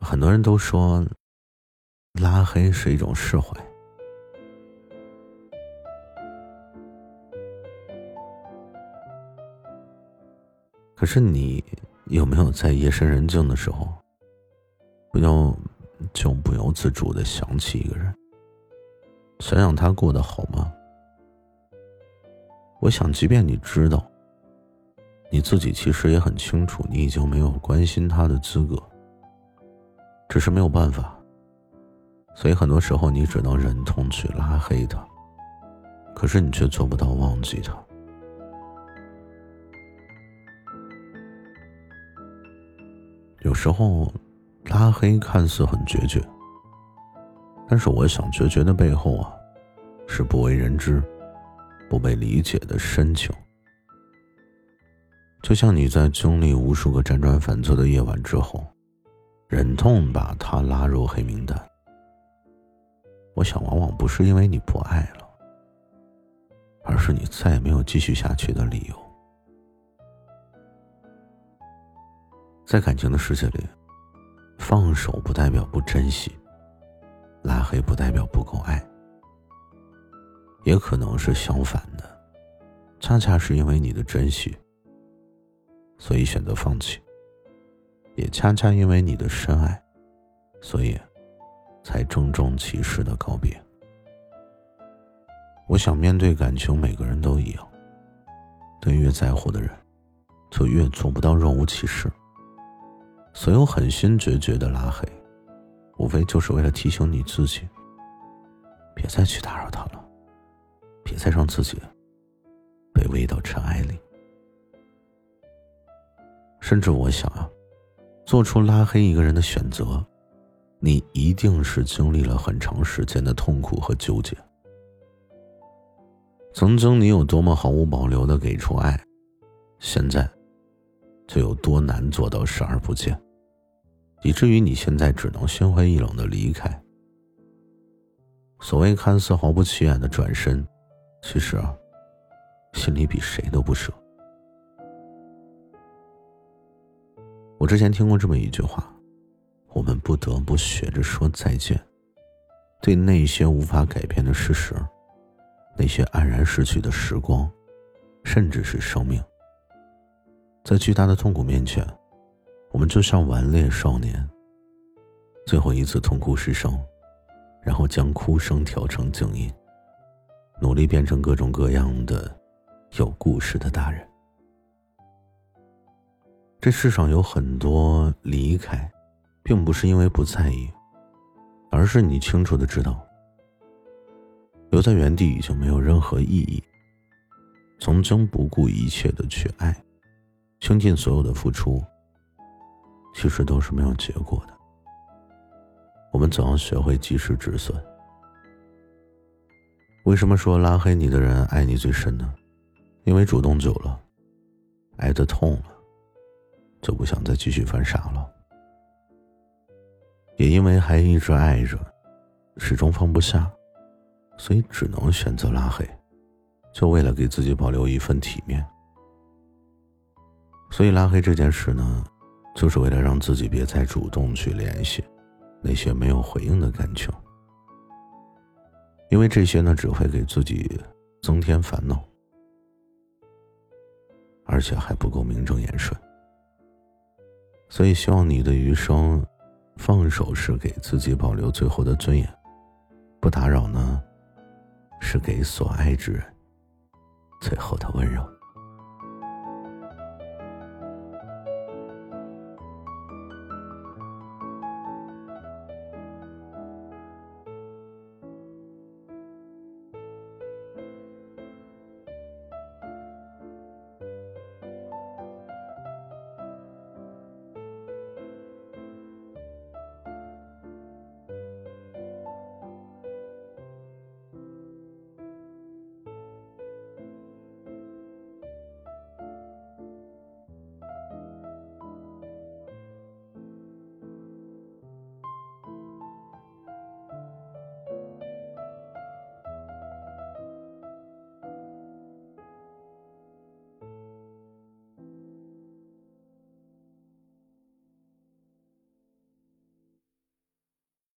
很多人都说，拉黑是一种释怀。可是你有没有在夜深人静的时候，不要就不由自主的想起一个人，想想他过得好吗？我想，即便你知道，你自己其实也很清楚，你已经没有关心他的资格。只是没有办法，所以很多时候你只能忍痛去拉黑他，可是你却做不到忘记他。有时候，拉黑看似很决绝，但是我想决绝的背后啊，是不为人知、不被理解的深情。就像你在经历无数个辗转反侧的夜晚之后。忍痛把他拉入黑名单。我想，往往不是因为你不爱了，而是你再也没有继续下去的理由。在感情的世界里，放手不代表不珍惜，拉黑不代表不够爱，也可能是相反的，恰恰是因为你的珍惜，所以选择放弃。也恰恰因为你的深爱，所以才郑重其事的告别。我想面对感情，每个人都一样。对越在乎的人，就越做不到若无其事。所有狠心决绝的拉黑，无非就是为了提醒你自己，别再去打扰他了，别再让自己被围到尘埃里。甚至我想啊。做出拉黑一个人的选择，你一定是经历了很长时间的痛苦和纠结。曾经你有多么毫无保留的给出爱，现在就有多难做到视而不见，以至于你现在只能心灰意冷的离开。所谓看似毫不起眼的转身，其实啊，心里比谁都不舍。我之前听过这么一句话：，我们不得不学着说再见，对那些无法改变的事实，那些黯然逝去的时光，甚至是生命。在巨大的痛苦面前，我们就像顽劣少年，最后一次痛哭失声，然后将哭声调成静音，努力变成各种各样的有故事的大人。这世上有很多离开，并不是因为不在意，而是你清楚的知道，留在原地已经没有任何意义。曾经不顾一切的去爱，倾尽所有的付出，其实都是没有结果的。我们总要学会及时止损。为什么说拉黑你的人爱你最深呢？因为主动久了，爱的痛了。就不想再继续犯傻了，也因为还一直爱着，始终放不下，所以只能选择拉黑，就为了给自己保留一份体面。所以拉黑这件事呢，就是为了让自己别再主动去联系那些没有回应的感情，因为这些呢只会给自己增添烦恼，而且还不够名正言顺。所以，希望你的余生，放手是给自己保留最后的尊严，不打扰呢，是给所爱之人最后的温柔。